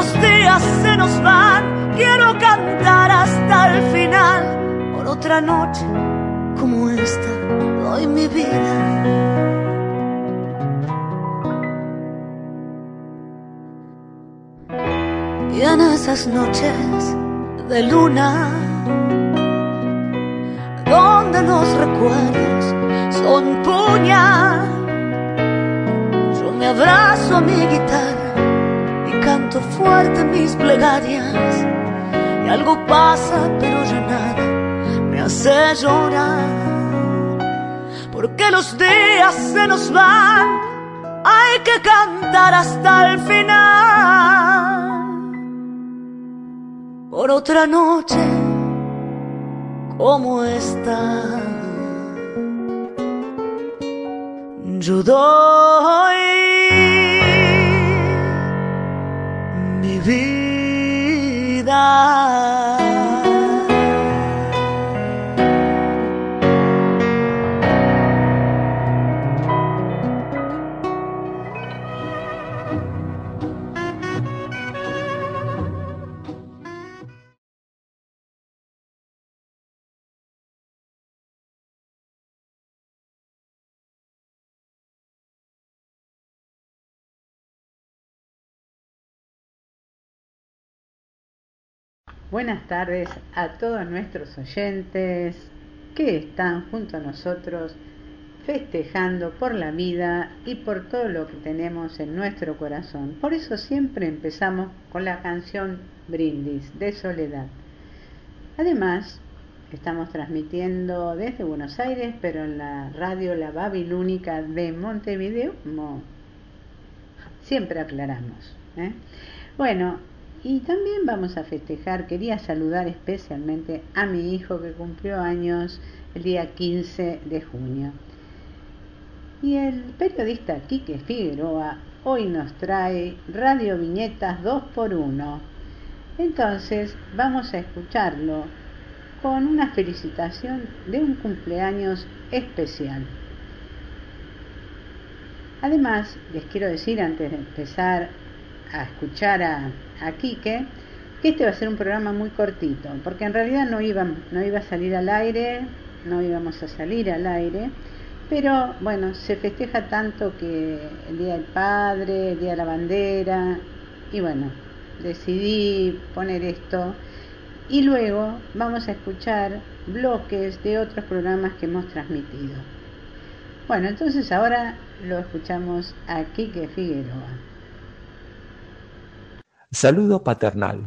Los días se nos van, quiero cantar hasta el final, por otra noche como esta doy mi vida. Y en esas noches de luna, donde los recuerdos son puñal, yo me abrazo a mi guitarra canto fuerte mis plegarias. Y algo pasa, pero ya nada me hace llorar. Porque los días se nos van, hay que cantar hasta el final por otra noche como esta. Yo doy mi vida. Buenas tardes a todos nuestros oyentes que están junto a nosotros festejando por la vida y por todo lo que tenemos en nuestro corazón. Por eso siempre empezamos con la canción Brindis de Soledad. Además, estamos transmitiendo desde Buenos Aires, pero en la radio La Babilónica de Montevideo, siempre aclaramos. ¿eh? Bueno, y también vamos a festejar, quería saludar especialmente a mi hijo que cumplió años el día 15 de junio. Y el periodista Quique Figueroa hoy nos trae Radio Viñetas 2x1. Entonces vamos a escucharlo con una felicitación de un cumpleaños especial. Además, les quiero decir antes de empezar a escuchar a, Quique, que este va a ser un programa muy cortito, porque en realidad no iba, no iba a salir al aire, no íbamos a salir al aire, pero bueno, se festeja tanto que el Día del Padre, el Día de la Bandera, y bueno, decidí poner esto y luego vamos a escuchar bloques de otros programas que hemos transmitido. Bueno, entonces ahora lo escuchamos a Quique Figueroa. Saludo paternal.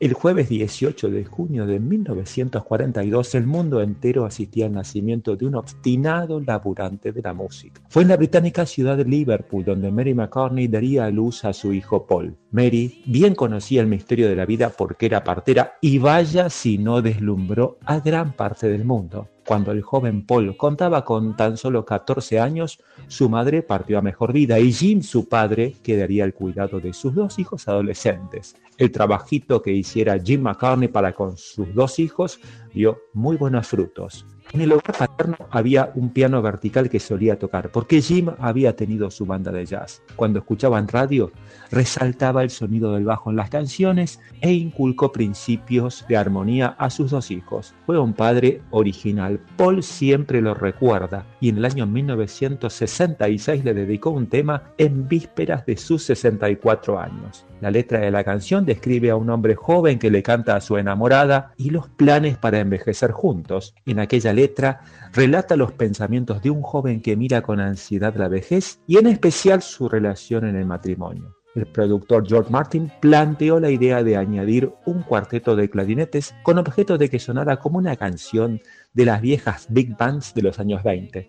El jueves 18 de junio de 1942 el mundo entero asistía al nacimiento de un obstinado laburante de la música. Fue en la británica ciudad de Liverpool donde Mary McCartney daría a luz a su hijo Paul. Mary bien conocía el misterio de la vida porque era partera y vaya si no deslumbró a gran parte del mundo. Cuando el joven Paul contaba con tan solo 14 años, su madre partió a mejor vida y Jim, su padre, quedaría al cuidado de sus dos hijos adolescentes. El trabajito que hiciera Jim McCartney para con sus dos hijos dio muy buenos frutos. En el hogar paterno había un piano vertical que solía tocar, porque Jim había tenido su banda de jazz. Cuando escuchaban radio, resaltaba el sonido del bajo en las canciones e inculcó principios de armonía a sus dos hijos. Fue un padre original. Paul siempre lo recuerda y en el año 1966 le dedicó un tema en vísperas de sus 64 años. La letra de la canción describe a un hombre joven que le canta a su enamorada y los planes para envejecer juntos. En aquella letra relata los pensamientos de un joven que mira con ansiedad la vejez y en especial su relación en el matrimonio. El productor George Martin planteó la idea de añadir un cuarteto de clarinetes con objeto de que sonara como una canción de las viejas big bands de los años 20.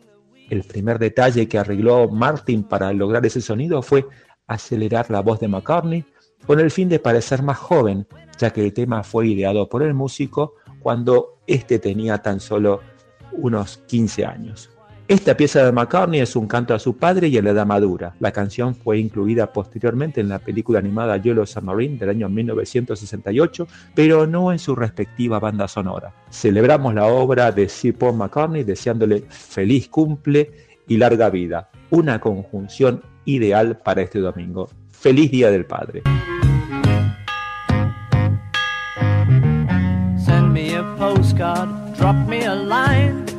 El primer detalle que arregló Martin para lograr ese sonido fue acelerar la voz de McCartney con el fin de parecer más joven, ya que el tema fue ideado por el músico cuando éste tenía tan solo unos 15 años. Esta pieza de McCartney es un canto a su padre y a la edad madura. La canción fue incluida posteriormente en la película animada Yellow Submarine del año 1968, pero no en su respectiva banda sonora. Celebramos la obra de Sir Paul McCartney deseándole feliz cumple y larga vida, una conjunción ideal para este domingo. Feliz Día del Padre. Send me a postcard, drop me a line.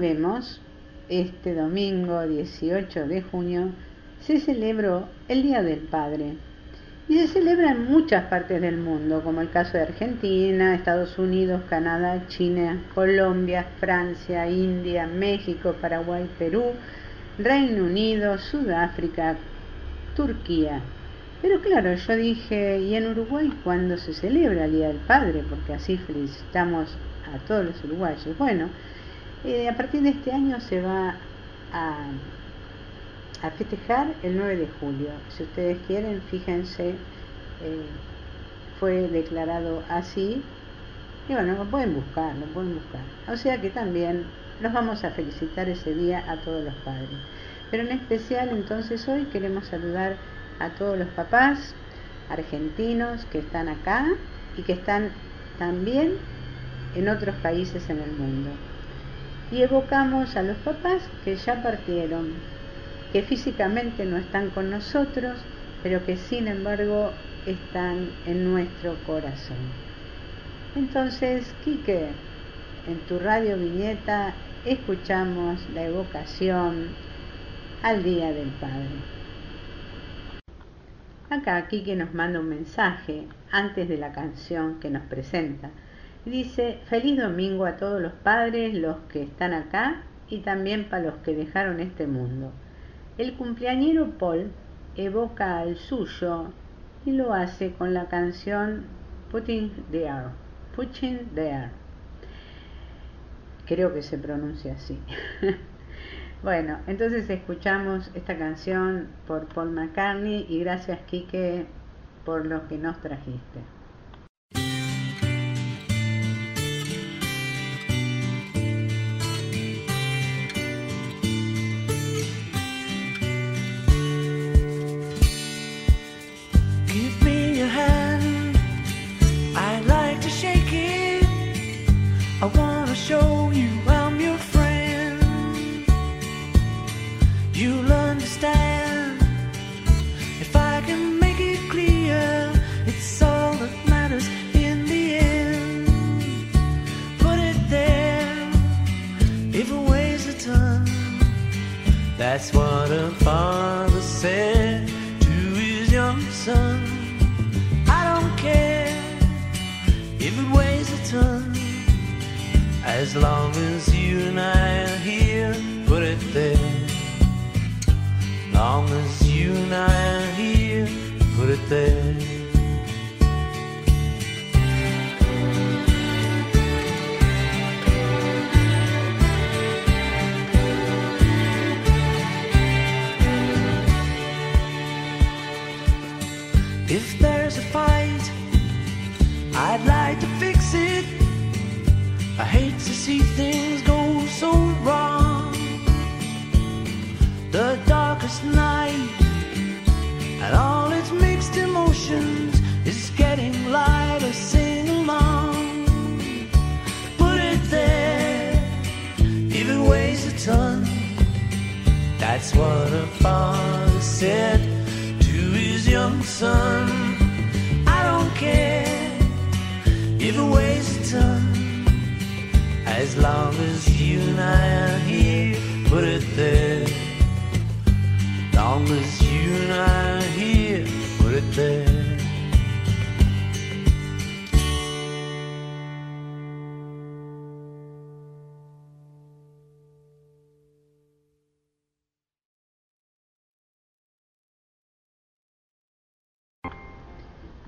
Sabemos, este domingo 18 de junio se celebró el Día del Padre. Y se celebra en muchas partes del mundo, como el caso de Argentina, Estados Unidos, Canadá, China, Colombia, Francia, India, México, Paraguay, Perú, Reino Unido, Sudáfrica, Turquía. Pero claro, yo dije, ¿y en Uruguay cuándo se celebra el Día del Padre? Porque así felicitamos a todos los uruguayos. Bueno, eh, a partir de este año se va a, festejar el 9 de julio. Si ustedes quieren, fíjense, eh, fue declarado así. Y bueno, lo pueden buscar, lo pueden buscar. O sea que también nos vamos a felicitar ese día a todos los padres. Pero en especial entonces hoy queremos saludar a todos los papás argentinos que están acá y que están también en otros países en el mundo. Y evocamos a los papás que ya partieron, que físicamente no están con nosotros, pero que sin embargo están en nuestro corazón. Entonces, Quique, en tu radio viñeta escuchamos la evocación al Día del Padre. Acá Quique nos manda un mensaje antes de la canción que nos presenta. Dice, feliz domingo a todos los padres, los que están acá y también para los que dejaron este mundo. El cumpleañero Paul evoca al suyo y lo hace con la canción Putting There, Putting There. Creo que se pronuncia así. bueno, entonces escuchamos esta canción por Paul McCartney y gracias Quique por lo que nos trajiste. show.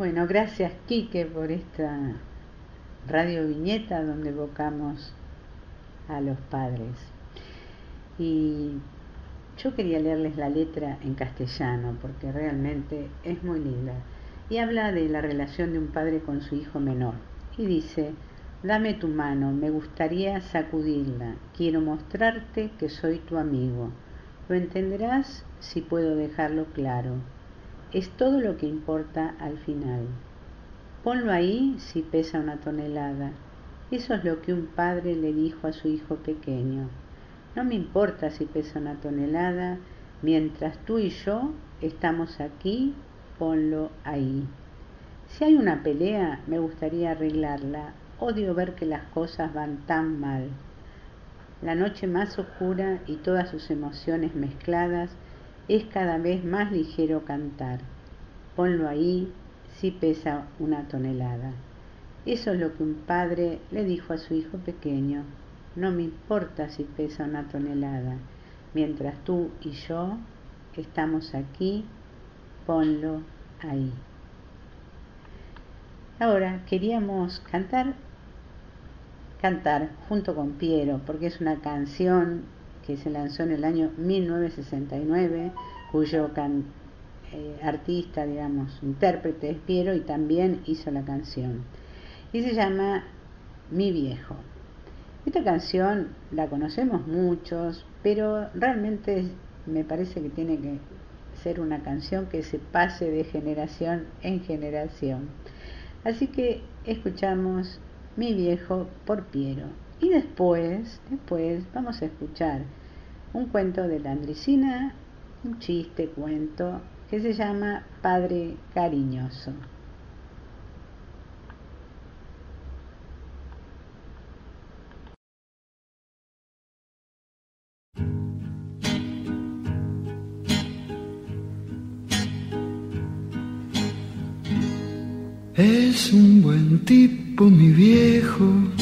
Bueno, gracias Quique por esta radio viñeta donde evocamos a los padres. Y yo quería leerles la letra en castellano porque realmente es muy linda. Y habla de la relación de un padre con su hijo menor. Y dice, dame tu mano, me gustaría sacudirla, quiero mostrarte que soy tu amigo. Lo entenderás si puedo dejarlo claro. Es todo lo que importa al final. Ponlo ahí si pesa una tonelada. Eso es lo que un padre le dijo a su hijo pequeño. No me importa si pesa una tonelada, mientras tú y yo estamos aquí, ponlo ahí. Si hay una pelea, me gustaría arreglarla. Odio ver que las cosas van tan mal. La noche más oscura y todas sus emociones mezcladas es cada vez más ligero cantar. Ponlo ahí si pesa una tonelada. Eso es lo que un padre le dijo a su hijo pequeño. No me importa si pesa una tonelada. Mientras tú y yo estamos aquí, ponlo ahí. Ahora queríamos cantar cantar junto con Piero, porque es una canción que se lanzó en el año 1969, cuyo eh, artista, digamos, intérprete es Piero y también hizo la canción. Y se llama Mi viejo. Esta canción la conocemos muchos, pero realmente me parece que tiene que ser una canción que se pase de generación en generación. Así que escuchamos mi viejo por Piero. Y después, después vamos a escuchar un cuento de la Andricina, un chiste cuento que se llama Padre Cariñoso. Es un buen tipo mi viejo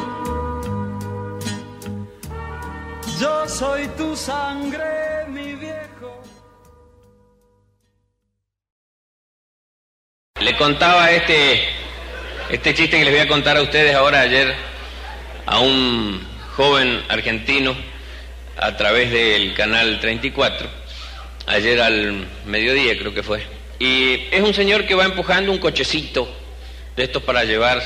Contaba este, este chiste que les voy a contar a ustedes ahora ayer a un joven argentino a través del canal 34, ayer al mediodía creo que fue. Y es un señor que va empujando un cochecito de estos para llevar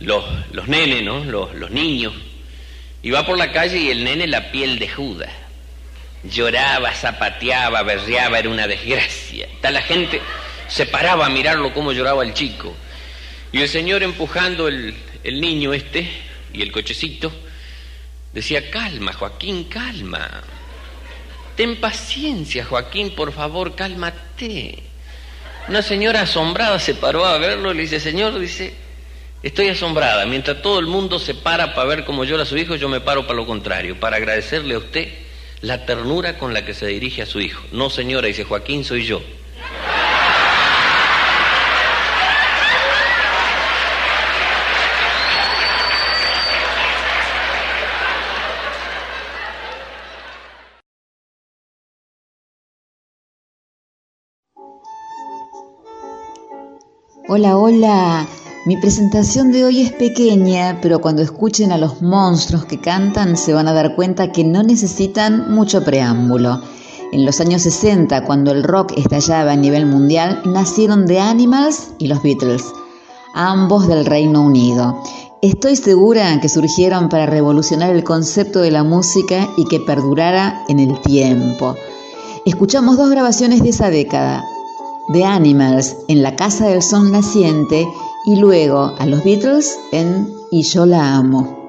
los, los nenes, ¿no? Los, niños y va por la calle y el nene la piel de Judas. Lloraba, zapateaba, berreaba, era una desgracia. Tal la gente se paraba a mirarlo cómo lloraba el chico. Y el señor empujando el, el niño este y el cochecito, decía, calma, Joaquín, calma. Ten paciencia, Joaquín, por favor, cálmate. Una señora asombrada se paró a verlo y le dice, señor, dice, estoy asombrada. Mientras todo el mundo se para para ver cómo llora su hijo, yo me paro para lo contrario, para agradecerle a usted la ternura con la que se dirige a su hijo. No, señora, dice Joaquín, soy yo. Hola, hola. Mi presentación de hoy es pequeña, pero cuando escuchen a los monstruos que cantan se van a dar cuenta que no necesitan mucho preámbulo. En los años 60, cuando el rock estallaba a nivel mundial, nacieron The Animals y los Beatles, ambos del Reino Unido. Estoy segura que surgieron para revolucionar el concepto de la música y que perdurara en el tiempo. Escuchamos dos grabaciones de esa década, The Animals en La Casa del Sol Naciente y luego a los Beatles en Y yo la amo.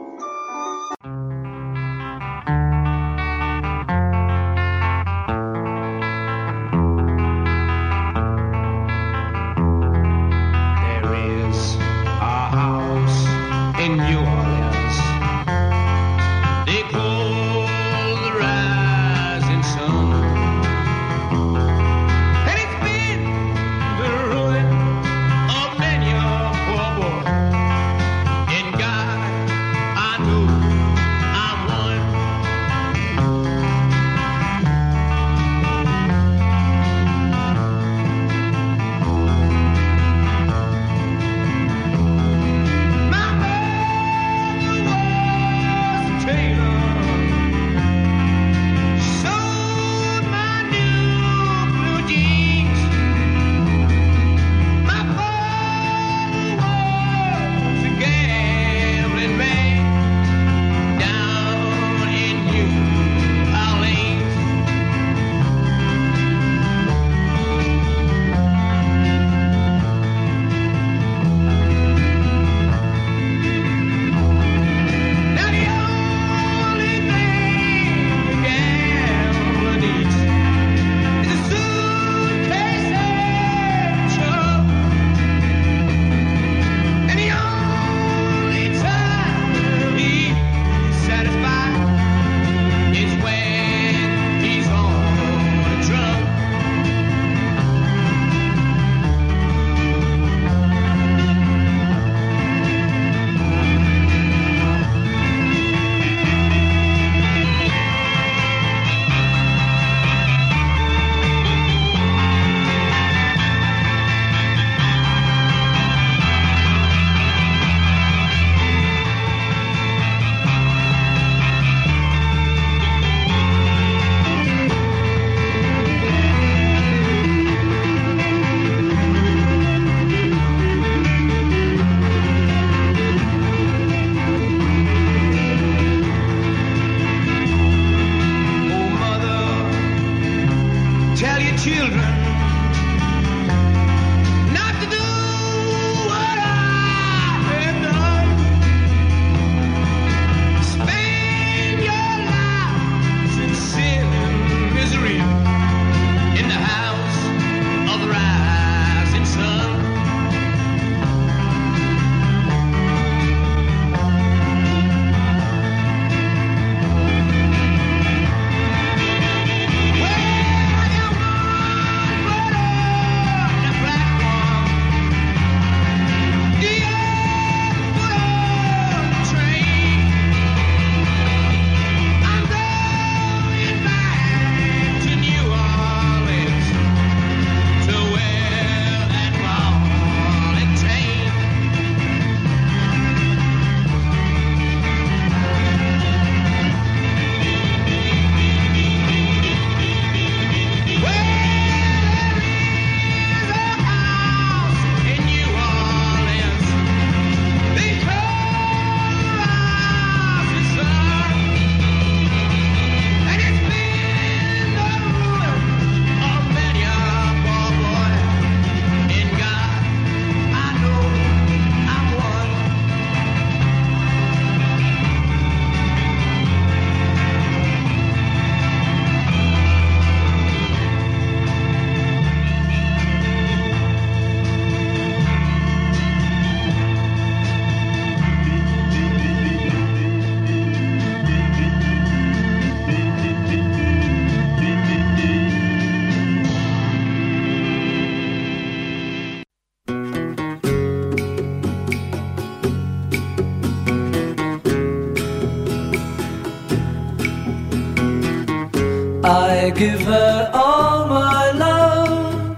I give her all my love,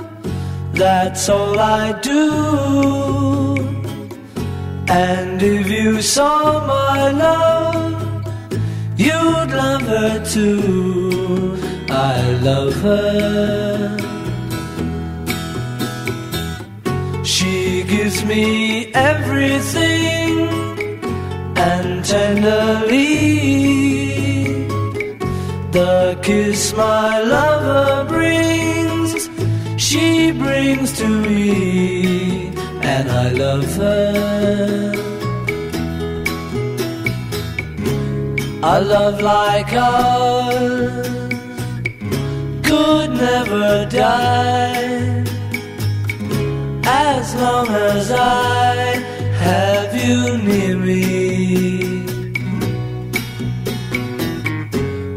that's all I do. And if you saw my love, you'd love her too. I love her. She gives me everything and tenderly the kiss my lover brings, she brings to me, and I love her. A love like ours could never die as long as I have you near me.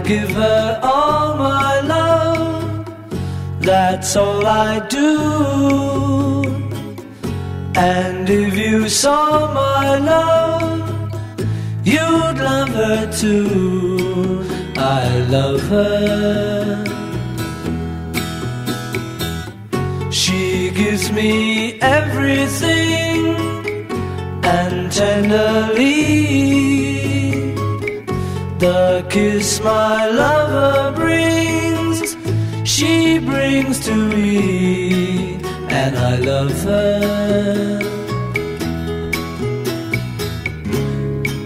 Give her all my love, that's all I do. And if you saw my love, you'd love her too. I love her. She gives me everything and tenderly the kiss my lover brings, she brings to me, and I love her.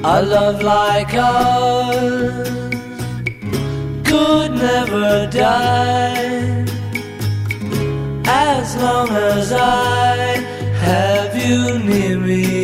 A love like ours could never die as long as I have you near me.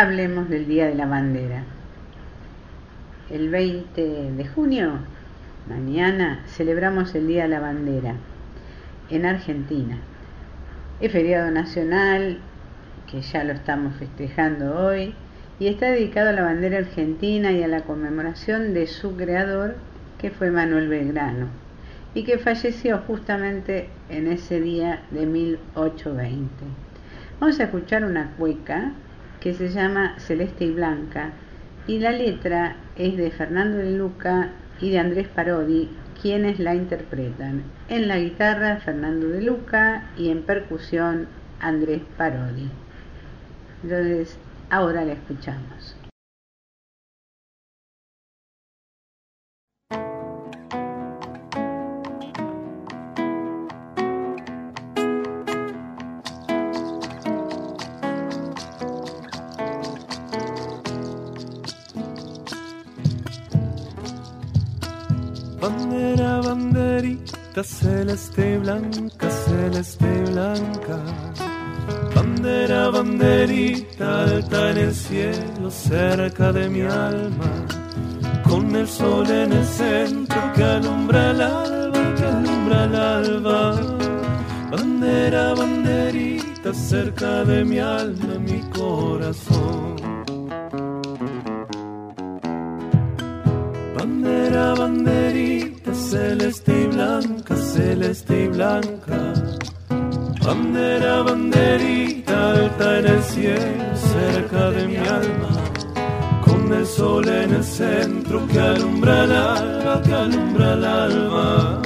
Hablemos del Día de la Bandera. El 20 de junio, mañana, celebramos el Día de la Bandera en Argentina. Es feriado nacional, que ya lo estamos festejando hoy, y está dedicado a la bandera argentina y a la conmemoración de su creador, que fue Manuel Belgrano, y que falleció justamente en ese día de 1820. Vamos a escuchar una cueca que se llama Celeste y Blanca y la letra es de Fernando de Luca y de Andrés Parodi, quienes la interpretan. En la guitarra Fernando de Luca y en percusión Andrés Parodi. Entonces, ahora la escuchamos. Banderita celeste blanca, celeste y blanca. Bandera, banderita alta en el cielo, cerca de mi alma. Con el sol en el centro que alumbra el alba, que alumbra el alba. Bandera, banderita cerca de mi alma, mi corazón. Bandera, banderita, celeste y blanca, celeste y blanca. Bandera, banderita, alta en el cielo, cerca de mi alma. Con el sol en el centro que alumbra el alba, que alumbra el alma.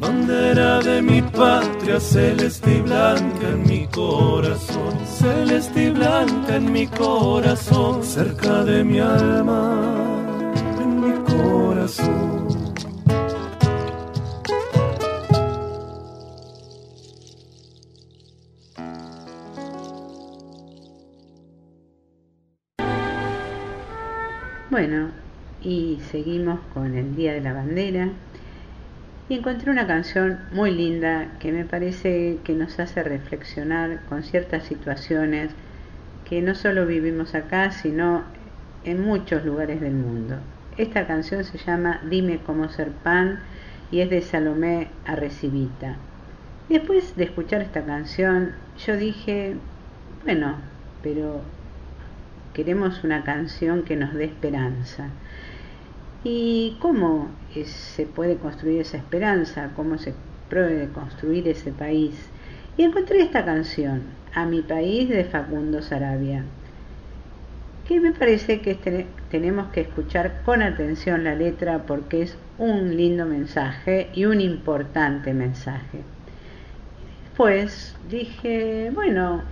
Bandera de mi patria, celeste y blanca en mi corazón. Celeste y blanca en mi corazón, cerca de mi alma en mi corazón. Bueno, y seguimos con el Día de la Bandera y encontré una canción muy linda que me parece que nos hace reflexionar con ciertas situaciones que no solo vivimos acá, sino en muchos lugares del mundo. Esta canción se llama Dime cómo ser pan y es de Salomé Arrecibita. Después de escuchar esta canción, yo dije, bueno, pero queremos una canción que nos dé esperanza. ¿Y cómo se puede construir esa esperanza? ¿Cómo se puede construir ese país? Y encontré esta canción, A mi país de Facundo Sarabia, que me parece que tenemos que escuchar con atención la letra porque es un lindo mensaje y un importante mensaje. Después dije, bueno,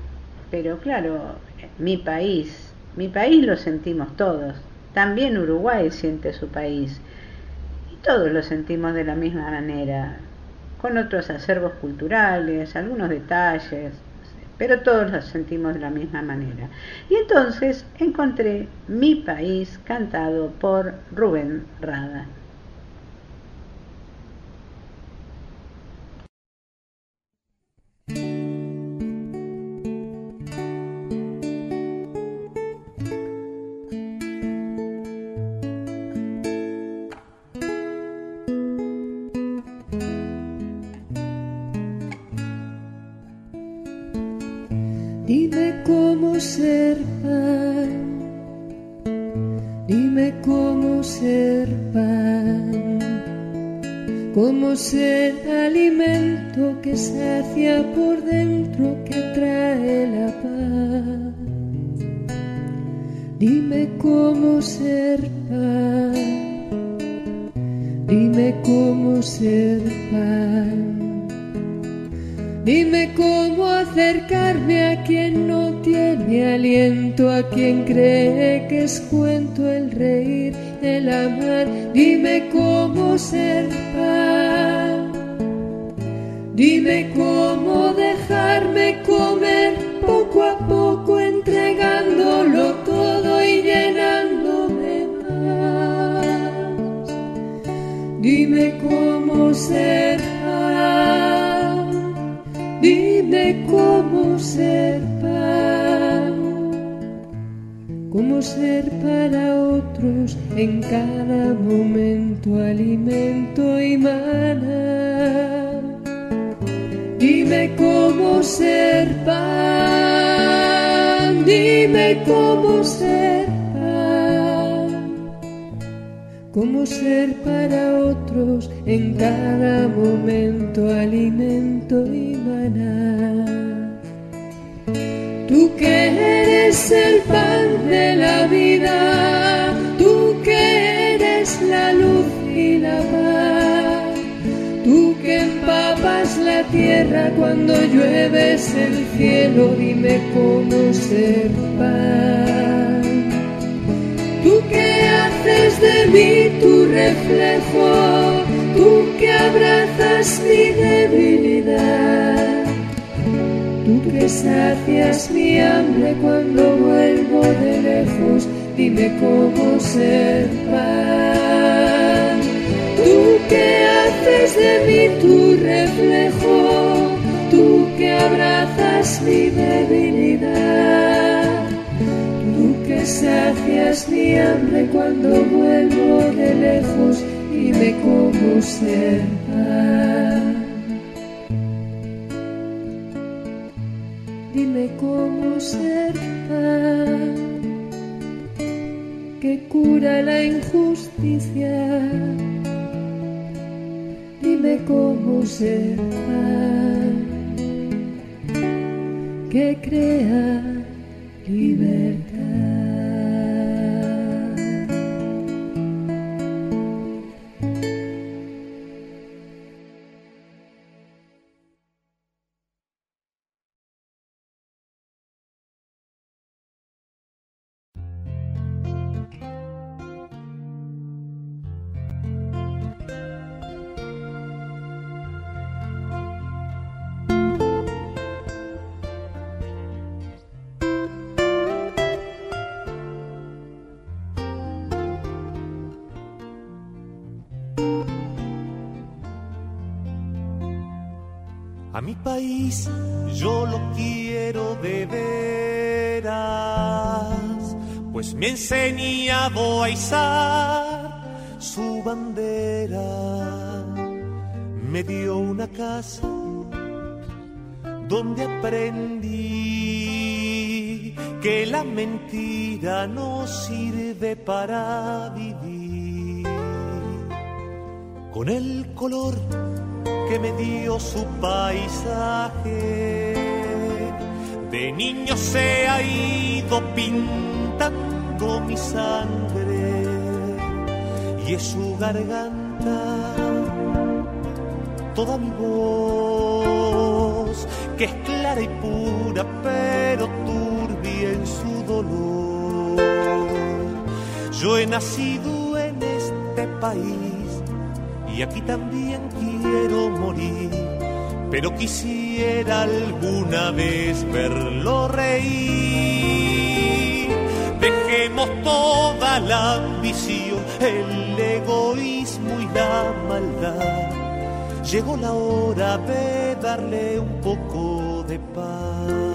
pero claro, mi país, mi país lo sentimos todos, también Uruguay siente su país. Y todos lo sentimos de la misma manera, con otros acervos culturales, algunos detalles, pero todos lo sentimos de la misma manera. Y entonces encontré Mi País cantado por Rubén Rada. Haces de mí tu reflejo, tú que abrazas mi debilidad, tú que sacias mi hambre cuando vuelvo de lejos, dime cómo ser pan. Tú que haces de mí tu reflejo, tú que abrazas mi debilidad, que sacias mi hambre cuando vuelvo de lejos, dime cómo ser pan. Dime cómo ser que cura la injusticia. Dime cómo ser que crea libertad. País yo lo quiero de veras, pues me ha enseñado a izar su bandera. Me dio una casa donde aprendí que la mentira no sirve para vivir. Con el color que me dio su paisaje, de niño se ha ido pintando mi sangre y es su garganta toda mi voz, que es clara y pura, pero turbia en su dolor. Yo he nacido en este país y aquí también quiero morir, pero quisiera alguna vez verlo reír. Dejemos toda la ambición, el egoísmo y la maldad llegó la hora de darle un poco de paz.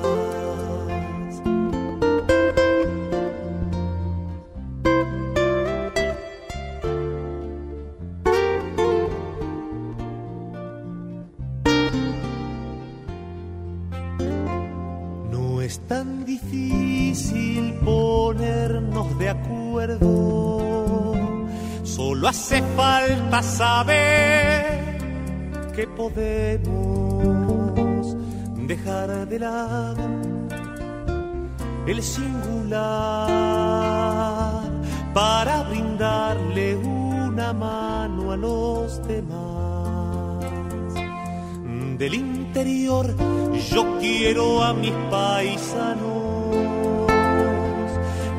Tan difícil ponernos de acuerdo, solo hace falta saber que podemos dejar de lado el singular para brindarle una mano a los demás. Del interior yo quiero a mis paisanos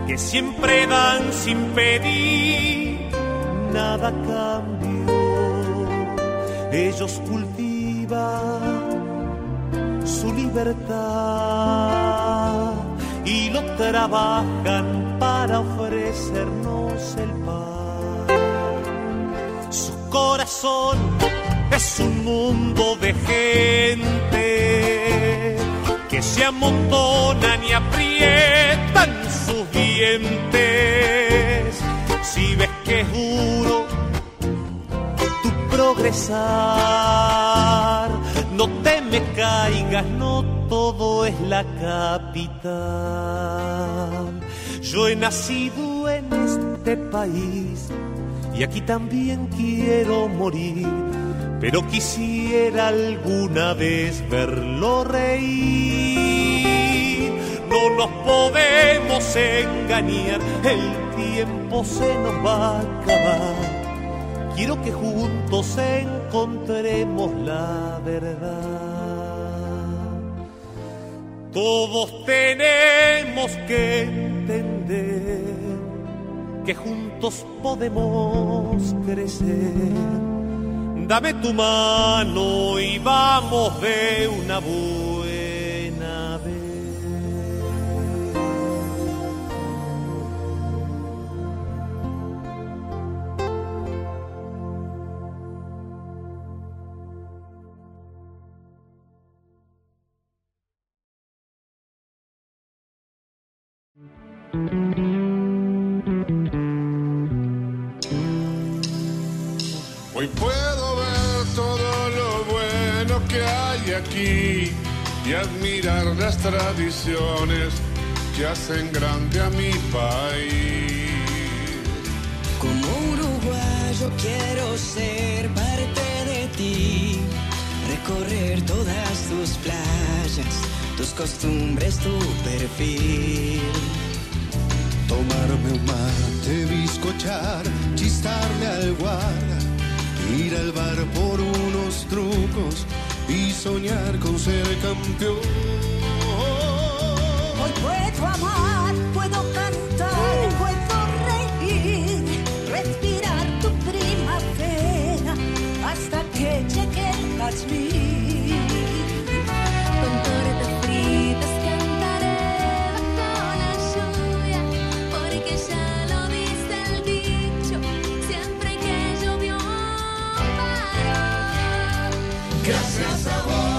que siempre dan sin pedir nada cambio ellos cultivan su libertad y lo trabajan para ofrecernos el pan. Su corazón es un mundo de gente que se amontonan y aprietan sus dientes. Si ves que es duro progresar. No te me caigas, no todo es la capital. Yo he nacido en este país y aquí también quiero morir, pero quisiera alguna vez verlo reír. No nos podemos engañar, el tiempo se nos va a acabar quiero que juntos encontremos la verdad. Todos tenemos que entender que juntos podemos crecer. Dame tu mano y vamos de una buena aquí y admirar las tradiciones que hacen grande a mi país. Como uruguayo quiero ser parte de ti, recorrer todas tus playas, tus costumbres, tu perfil. Tomarme un mate, bizcochar, chistarle al guara, ir al bar por unos trucos y soñar con ser campeón. Hoy puedo amar, puedo cantar, puedo reír, respirar tu primavera hasta que llegue el jazmín. Que llovió paró. Gracias a vos.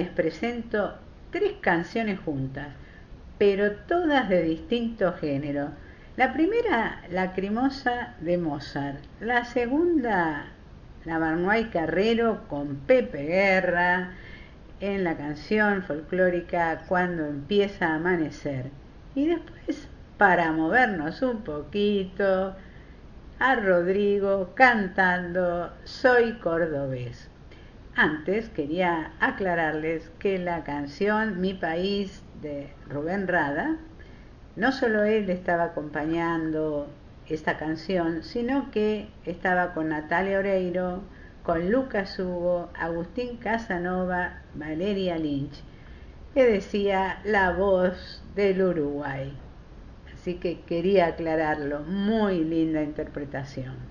Les presento tres canciones juntas, pero todas de distinto género. La primera, Lacrimosa de Mozart. La segunda, La Barnoy Carrero con Pepe Guerra en la canción folclórica Cuando empieza a amanecer. Y después, para movernos un poquito, a Rodrigo cantando Soy cordobés. Antes quería aclararles que la canción Mi País de Rubén Rada, no solo él estaba acompañando esta canción, sino que estaba con Natalia Oreiro, con Lucas Hugo, Agustín Casanova, Valeria Lynch, que decía la voz del Uruguay. Así que quería aclararlo, muy linda interpretación.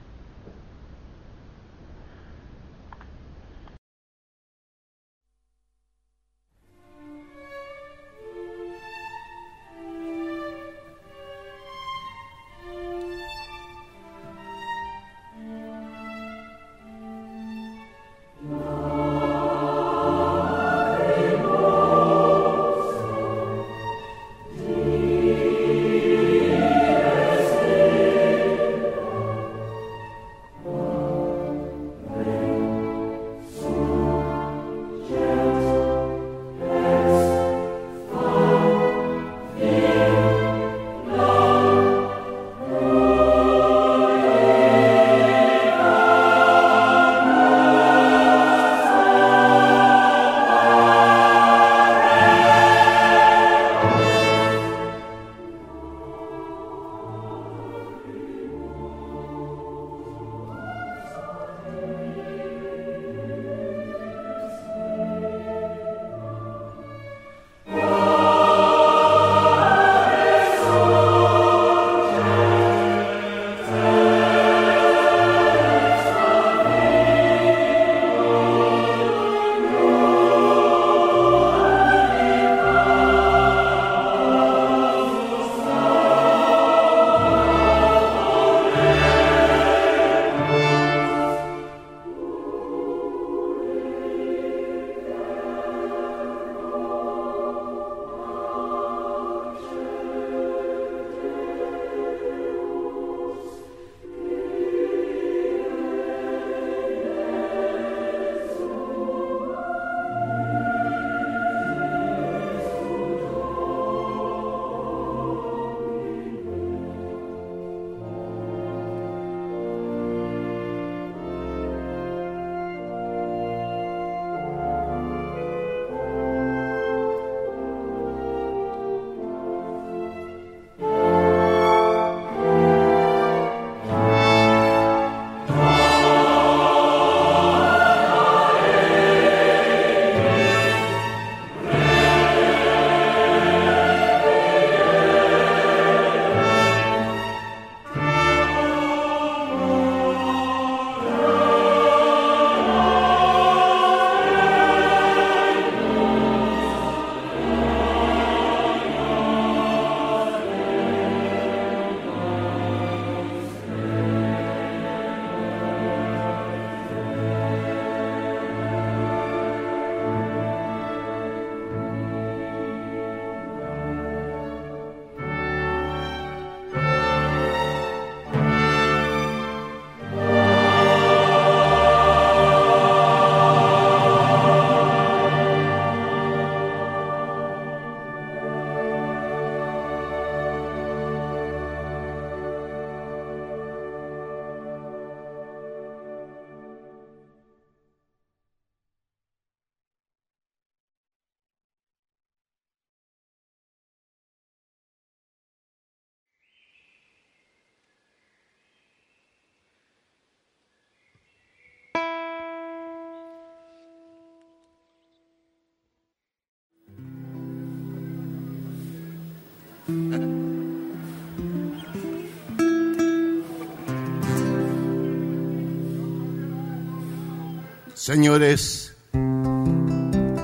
Señores,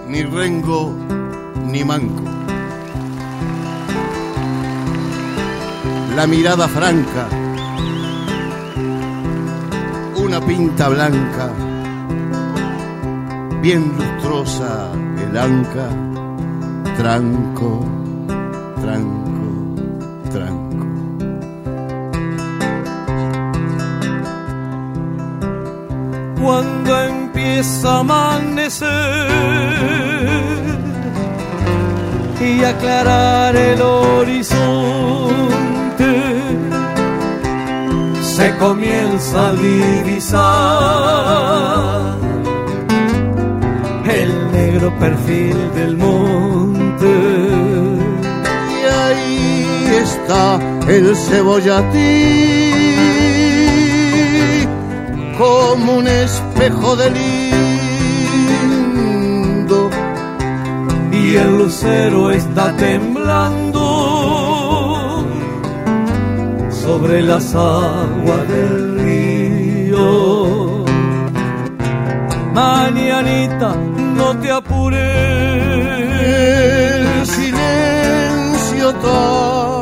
ni rengo ni manco. La mirada franca, una pinta blanca, bien lustrosa el anca, tranco, tranco. Cuando empieza a amanecer y aclarar el horizonte, se comienza a divisar el negro perfil del monte. Y ahí está el cebollatí como un espejo de lindo. Y el lucero está temblando sobre las aguas del río. Mañanita, no te apures. El silencio está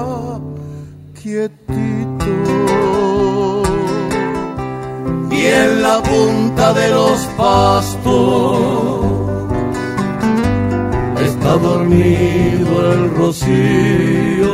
la punta de los pastos está dormido el rocío.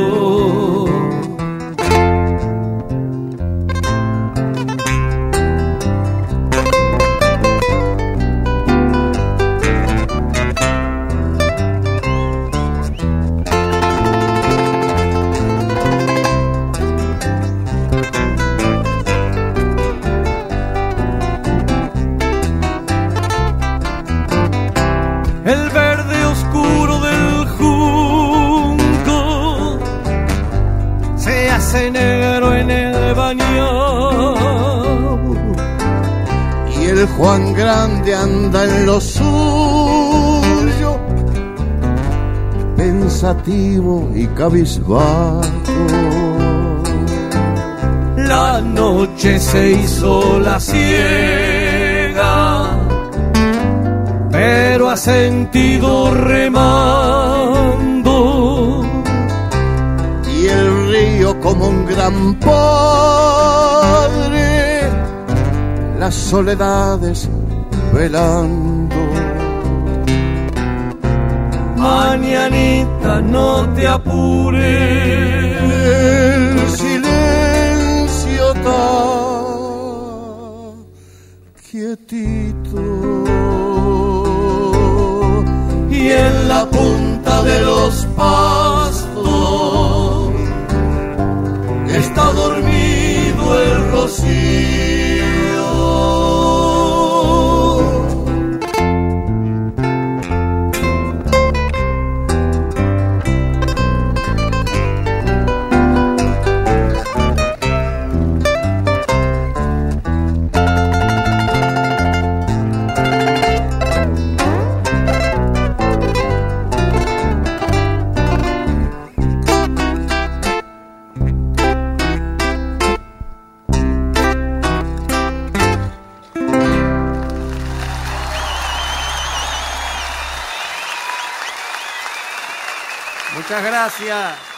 Juan Grande anda en lo suyo, pensativo y cabizbajo. la noche se hizo la ciega pero ha sentido remando y el río como un gran padre, las soledades velando. Mañanita, no te apures. El silencio está quietito. Y en la punta de los Muchas gracias.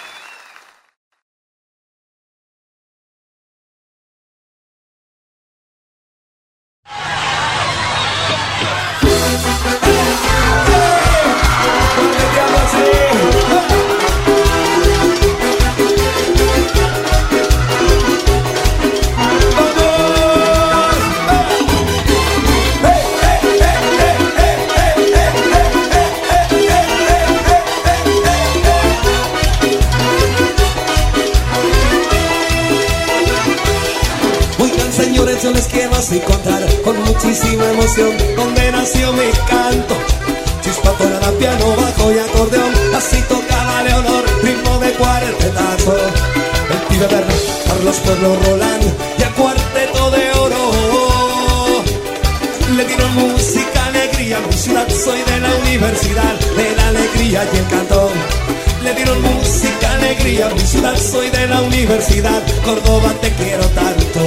La universidad, Córdoba te quiero tanto.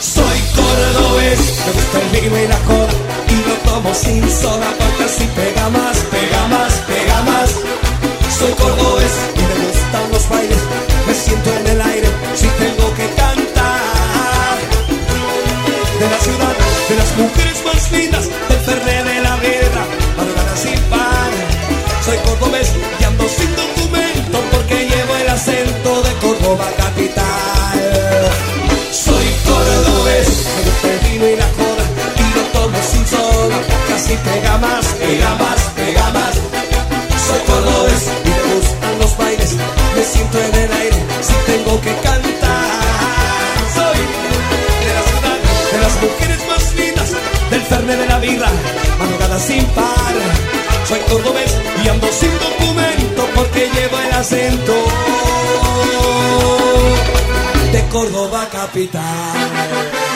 Soy cordobés, me gusta el vino y la cola, y lo tomo sin soda, porque sin par. Soy cordobés y ando sin documento porque llevo el acento de Córdoba capital.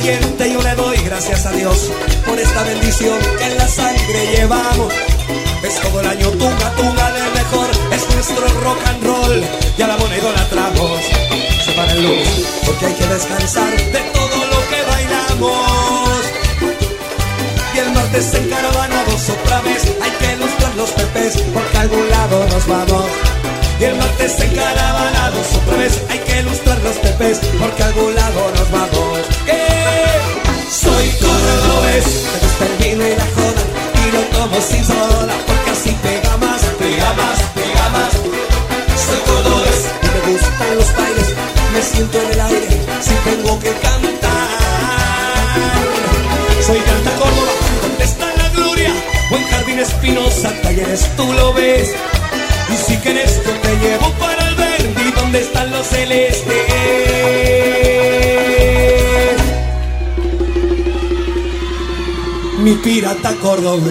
Creyente yo le doy gracias a Dios por esta bendición que en la sangre llevamos. Es todo el año tunga, tunga del mejor, es nuestro rock and roll. Y a la moneda la tramos, se para el lunes, porque hay que descansar de todo lo que bailamos. Y el martes encaravanados otra vez, hay que ilustrar los pepes, porque a algún lado nos vamos. Y el martes encaravanados otra vez, hay que ilustrar los pepes, porque a algún lado nos vamos. Cordobés, me gusta la joda, y lo tomo sin soda, porque así pega más, pega más, pega más. Soy cordobés y me gustan los bailes, me siento en el aire si tengo que cantar. Soy Canta Córdoba, donde está la gloria, buen jardín espinosa, talleres tú lo ves. Y si quieres yo te llevo para el verde, donde están los celestes. Mi pirata cordobés.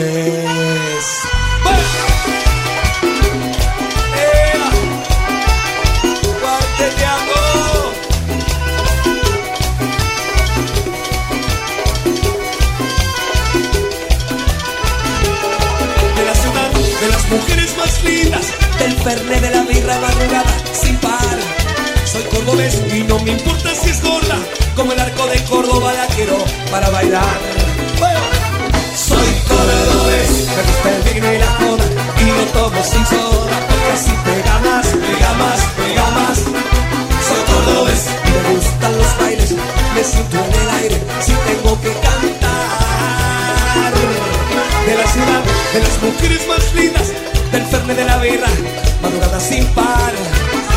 De la ciudad, de las mujeres más lindas, del fernet de la birra madrugada sin par. Soy cordobés y no me importa si es gorda, como el arco de Córdoba la quiero para bailar. Cordobés, me gusta el vino y la joda, y lo tomo sin soda, porque así pega más, pega más, pega más. Soy cordobés me gustan los bailes, me siento en el aire si tengo que cantar de la ciudad, de las mujeres más lindas, del fernet de la birra, madrugada sin par.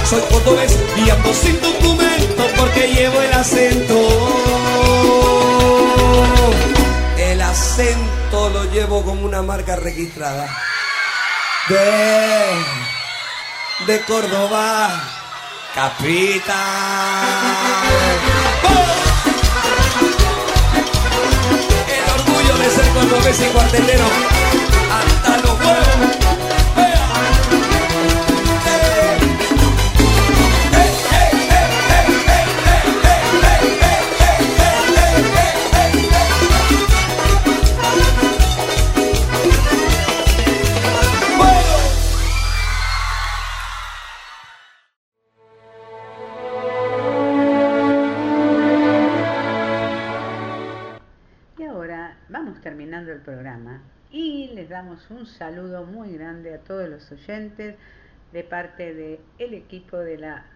Soy cordobés y ando sin documento porque llevo el acento. El acento llevo como una marca registrada. De, de Córdoba, capital. El orgullo de ser cordobés y cuartelero. El programa y les damos un saludo muy grande a todos los oyentes de parte del el equipo de la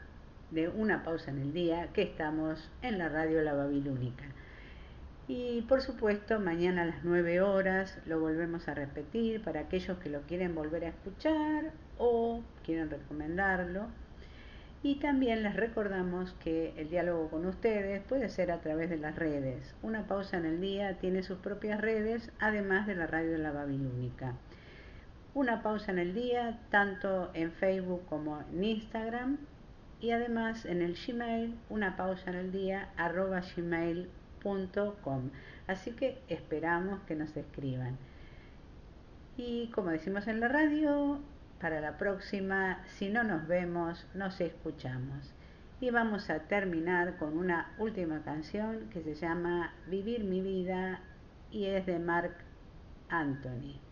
de una pausa en el día que estamos en la radio La Babilónica. Y por supuesto, mañana a las 9 horas lo volvemos a repetir para aquellos que lo quieren volver a escuchar o quieren recomendarlo. Y también les recordamos que el diálogo con ustedes puede ser a través de las redes. Una pausa en el día tiene sus propias redes, además de la radio de la Babilónica. Una pausa en el día, tanto en Facebook como en Instagram, y además en el Gmail, una pausa en el día, arroba gmail.com. Así que esperamos que nos escriban. Y como decimos en la radio, para la próxima, si no nos vemos, nos escuchamos. Y vamos a terminar con una última canción que se llama Vivir mi vida y es de Mark Anthony.